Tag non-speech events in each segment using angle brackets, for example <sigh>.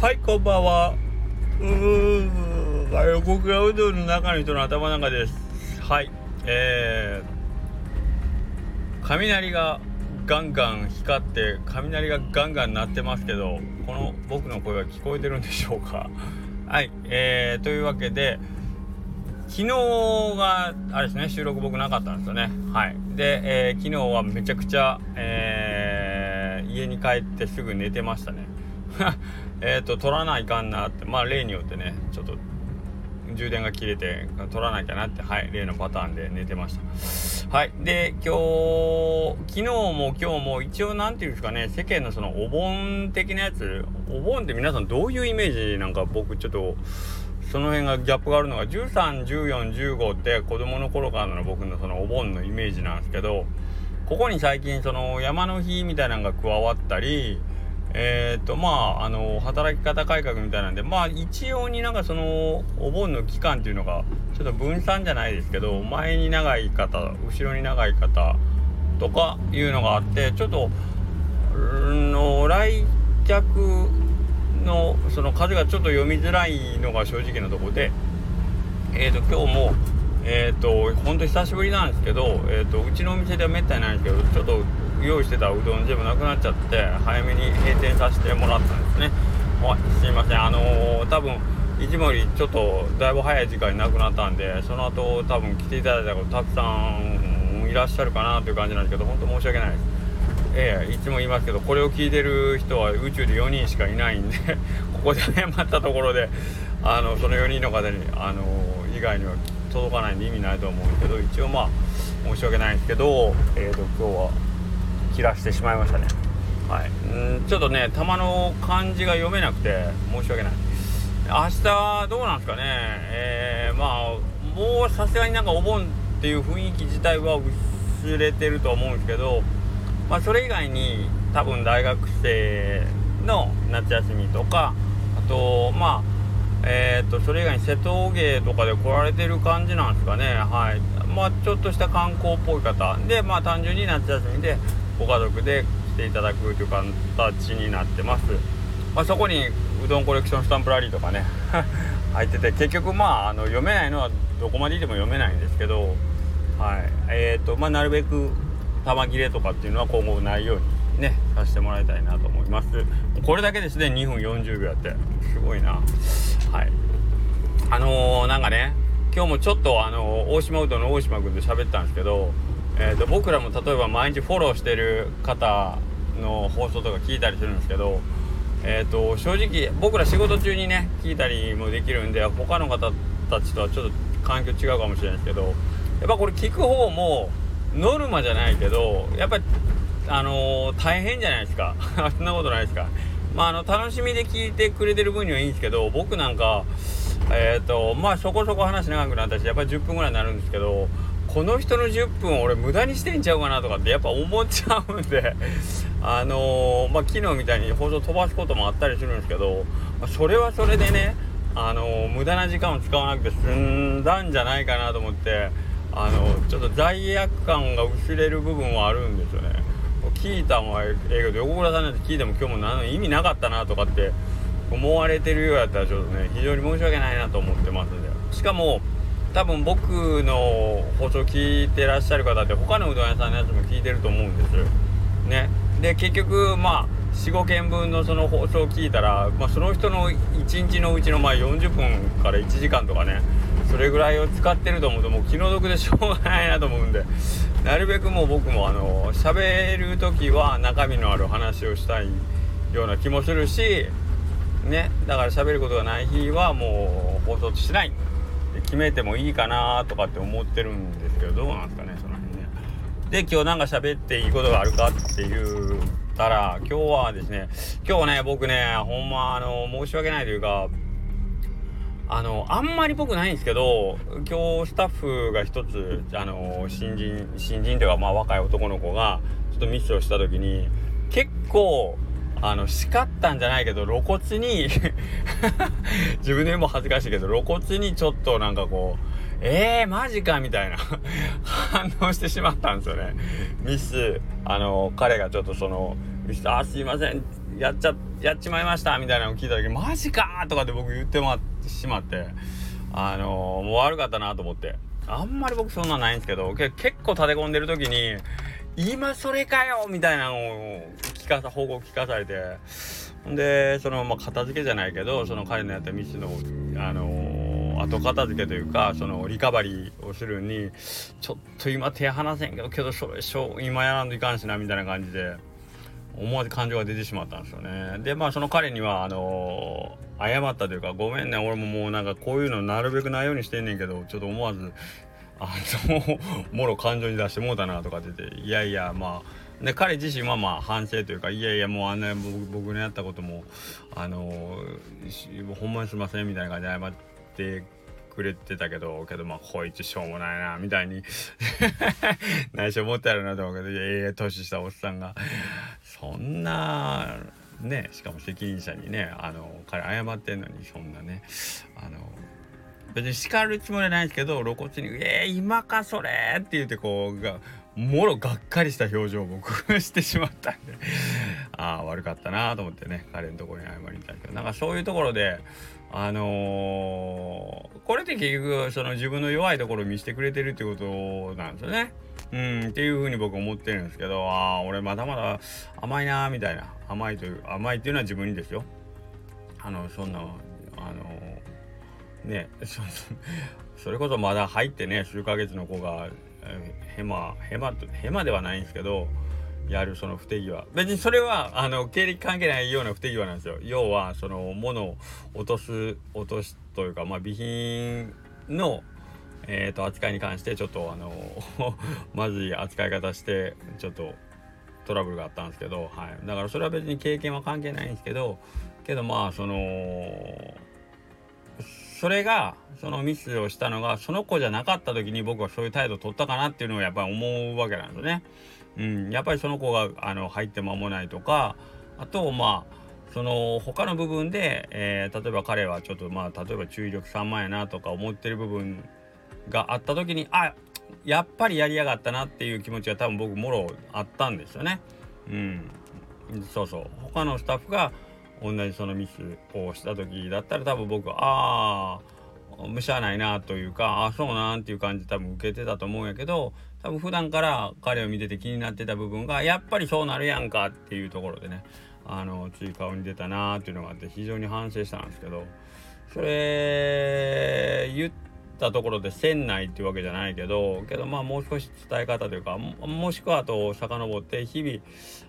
はい、こんばんは。うーん、あれ、僕がうどんの中の人の頭の中です。はい、えー、雷がガンガン光って、雷がガンガン鳴ってますけど、この僕の声は聞こえてるんでしょうか？<laughs> はい、えー、というわけで、昨日が、あれですね、収録僕なかったんですよね。はい。で、えー、昨日はめちゃくちゃ、えー、家に帰ってすぐ寝てましたね。<laughs> えっと、取らないかんなって、まあ例によってね、ちょっと充電が切れて取らなきゃなって、はい、例のパターンで寝てました。はい。で、今日、昨日も今日も一応なんていうんですかね、世間のそのお盆的なやつ、お盆って皆さんどういうイメージなんか僕ちょっと、その辺がギャップがあるのが13、14、15って子供の頃からの僕のそのお盆のイメージなんですけど、ここに最近その山の日みたいなのが加わったり、えっ、とまああの働き方改革みたいなんでまあ一応になんかそのお盆の期間っていうのがちょっと分散じゃないですけど前に長い方後ろに長い方とかいうのがあってちょっとの来客のその数がちょっと読みづらいのが正直なとこでえっ、ー、と今日もえっ、ー、と本当久しぶりなんですけど、えーと、うちのお店ではめったにないんですけどちょっと用意してたうどん全部なくなっちゃって早めに閉店させてもらったんですね。すいません。あのー、多分いつもよりちょっとだいぶ早い時間になくなったんでその後多分来ていただいた方たくさんいらっしゃるかなという感じなんですけど本当申し訳ないです。ええいつも言いますけどこれを聞いてる人は宇宙で4人しかいないんで <laughs> ここで謝ったところであのその4人の方にあの以外には届かないんで意味ないと思うんですけど一応まあ申し訳ないんですけどえっ、ー、と今日は切らしてしまいましたね。はい。んちょっとね球の漢字が読めなくて申し訳ない。明日どうなんですかね。えー、まあもうさすがになんかお盆っていう雰囲気自体は薄れてると思うんですけどまあそれ以外に多分大学生の夏休みとかあとまあえーと、それ以外に瀬戸芸とかで来られてる感じなんですかね。はい。まあちょっとした観光っぽい方。でまあ単純に夏休みでご家族で来ていただくという形になってます、まあ、そこにうどんコレクションスタンプラリーとかね <laughs> 入ってて結局まああの読めないのはどこまでいても読めないんですけどはい。えーとまあなるべく玉切れとかっていうのは今後ないようにねさせてもらいたいなと思います。これだけですね2分40秒やって。すごいな。はい。あのー、なんかね今日もちょっとあのー、大島うどんの大島君と喋ったんですけど、えーと、僕らも例えば毎日フォローしてる方の放送とか聞いたりするんですけどえーと、正直僕ら仕事中にね聞いたりもできるんで他の方たちとはちょっと環境違うかもしれないですけどやっぱこれ聞く方もノルマじゃないけどやっぱりあのー、大変じゃないですか。<laughs> そんなことないですか。まああの楽しみで聞いてくれてる分にはいいんですけど僕なんかえっ、ー、とまあそこそこ話長くなったしやっぱり10分ぐらいになるんですけどこの人の10分俺無駄にしてんちゃうかなとかってやっぱ思っちゃうんで <laughs> あのー、まあ昨日みたいに放送飛ばすこともあったりするんですけど、まあ、それはそれでねあのー、無駄な時間を使わなくて済んだんじゃないかなと思ってあのちょっと罪悪感が薄れる部分はあるんですよね。聞いたもええけど横倉さんなんて聞いても今日も何の意味なかったなとかって思われてるようやったらちょっとね非常に申し訳ないなと思ってますんでしかも多分僕の放送聞いてらっしゃる方って他のうどん屋さんのやつも聞いてると思うんですね。で結局まあ45件分のその放送を聞いたら、まあ、その人の1日のうちのまあ40分から1時間とかねそれぐらいを使ってると思うともう気の毒でしょうがないなと思うんでなるべくもう僕もあの喋る時は中身のある話をしたいような気もするしね。だから喋ることがない日はもう放送しない。決めてもいいかなとかって思ってるんですけどどうなんですかねその辺ね。で今日なんか喋っていいことがあるかっていうたら今日はですね今日ね僕ねほんまあの申し訳ないというかあのあんまり僕ないんですけど今日スタッフが一つあの新人新人というかまあ若い男の子がちょっとミスをした時に結構あの叱ったんじゃないけど露骨に <laughs> 自分でも恥ずかしいけど露骨にちょっとなんかこうえー、マジかみたいな反応してしまったんですよね。ミス、あの、彼がちょっとその、ミス、あ、すいません、やっちゃ、やっちまいましたみたいなのを聞いた時、マジかとかって僕言ってましまって、あの、もう悪かったなと思って。あんまり僕そんなんないんですけど、結構立て込んでる時に、今それかよみたいなのを聞かさ、報告聞かされて、で、その、まあ、片付けじゃないけど、その彼のやったミスの、あのー、後片付けというか、その、リカバリーをするに、ちょっと今手離せんけど、けど、それ、しょ今やらんといかんしな、みたいな感じで、思わず感情が出てしまったんですよね。で、まあ、その彼には、あのー、謝ったというか、ごめんね、俺ももうなんかこういうのなるべくないようにしてんねんけど、ちょっと思わず、あの、もろ感情に出してもうたなとかって言って、いやいや、まあ、で、彼自身はまあ反省というか、いやいや、もうあんな僕のやったことも、あの、ほんまにすいませんみたいな感じで謝ってくれてたけど、けどまあ、こいつしょうもないな、みたいに <laughs> 内緒持ってやるなと思うけど、いやいや、年したおっさんが、そんな、ね、しかも責任者にね、あの、彼謝ってんのに、そんなね、あの、別に叱るつもりはないんですけど露骨に「えー、今かそれ!」って言ってこうがもろがっかりした表情を僕 <laughs> してしまったんでああ悪かったなと思ってね彼のところに謝りたいけどなんかそういうところであのー、これって結局その自分の弱いところを見せてくれてるってことなんですよね。うん、っていうふうに僕思ってるんですけどああ俺まだまだ甘いなみたいな甘いという甘いっていうのは自分にですよ。あのそんなあのね。<laughs> それこそまだ入ってね数ヶ月の子がヘマヘマヘマではないんですけどやるその不手際。別にそれはあの経歴関係ないような不手際なんですよ。要はその物を落とす落とすというかまあ備品のえーと、扱いに関してちょっとあの <laughs> まずい扱い方してちょっとトラブルがあったんですけど、はい、だからそれは別に経験は関係ないんですけどけどまあそのそれがそのミスをしたのがその子じゃなかった時に僕はそういう態度を取ったかなっていうのをやっぱり思うわけなんですね。うん、やっぱりその子があの入って間もないとかあとまあその他の部分で、えー、例えば彼はちょっとまあ例えば注意力3万やなとか思ってる部分があった時にあやっぱりやりやがったなっていう気持ちが多分僕もろあったんですよね。うん、そうそう他のスタッフが同じそのミスをした時だったら多分僕はああむしゃないなというかああそうなんていう感じ多分受けてたと思うんやけど多分普段から彼を見てて気になってた部分がやっぱりそうなるやんかっていうところでねあのつい顔に出たなっていうのがあって非常に反省したんですけどそれ言ったところで船内っていうわけじゃないけどけどまあもう少し伝え方というかもしくはあと遡って日々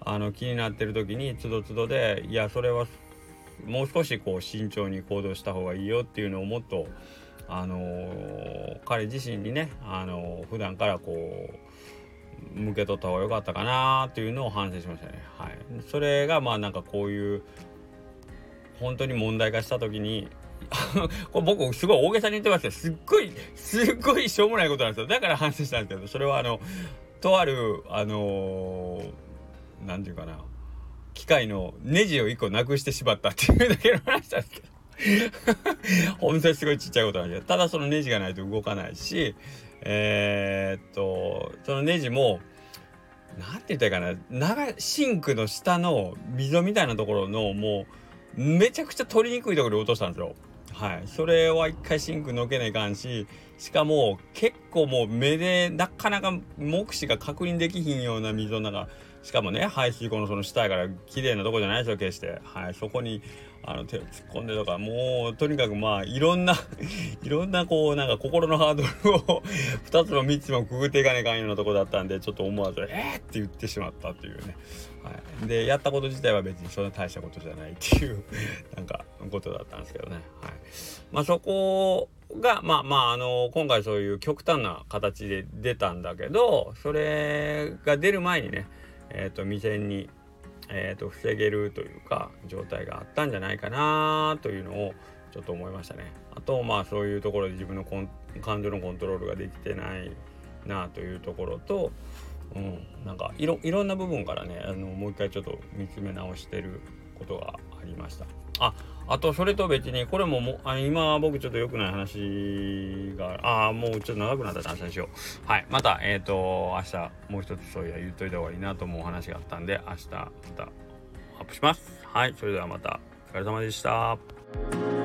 あの気になってる時につどつどでいやそれはもう少しこう慎重に行動した方がいいよっていうのをもっとあのー、彼自身にねあのー、普段からこう向け取った方が良かったかなっていうのを反省しましたね。はい、それがまあなんかこういう本当に問題化した時に <laughs> これ僕すごい大げさに言ってますけどすっごいすっごいしょうもないことなんですよ。だから反省したんですけどそれはあのとあるあの何、ー、て言うかな。機械のネジを1個なくしてしまったっていうだけの話なんですけど。<laughs> 本当にすごいちっちゃいことなんですけどただそのネジがないと動かないしえー、っとそのネジも何て言ったらいいかな。長シンクの下の溝みたいなところのもうめちゃくちゃ取りにくいところで落としたんですよ。はい、それは一回シンクのけないかんししかも結構もう目でなかなか目視が確認できひんような溝の中しかもね排水溝のその下やから綺麗なとこじゃないですよ決して。はいそこにあの手を突っ込んでとかもうとにかくまあいろんな <laughs> いろんなこうなんか心のハードルを <laughs> 2つも3つもくぐっていかねえかんようなとこだったんでちょっと思わず「えっ!」って言ってしまったっていうね、はい、でやったこと自体は別にそんな大したことじゃないっていうなんかことだったんですけどね、はい、まあそこがまあまああの今回そういう極端な形で出たんだけどそれが出る前にねえーと、未然に、えーと、防げるというか状態があったんじゃないかなというのをちょっと思いましたね。あとまあそういうところで自分の感情のコントロールができてないなというところと、うん、なんかいろいろんな部分からねあのもう一回ちょっと見つめ直してることがありましたああとそれと別にこれももあ今僕ちょっと良くない話がああもうちょっと長くなったら明日にしよう。はいまたえっ、ー、と明日もう一つそういや言っといた方がいいなと思う話があったんで明日またアップします。はいそれではまた。お疲れ様でした。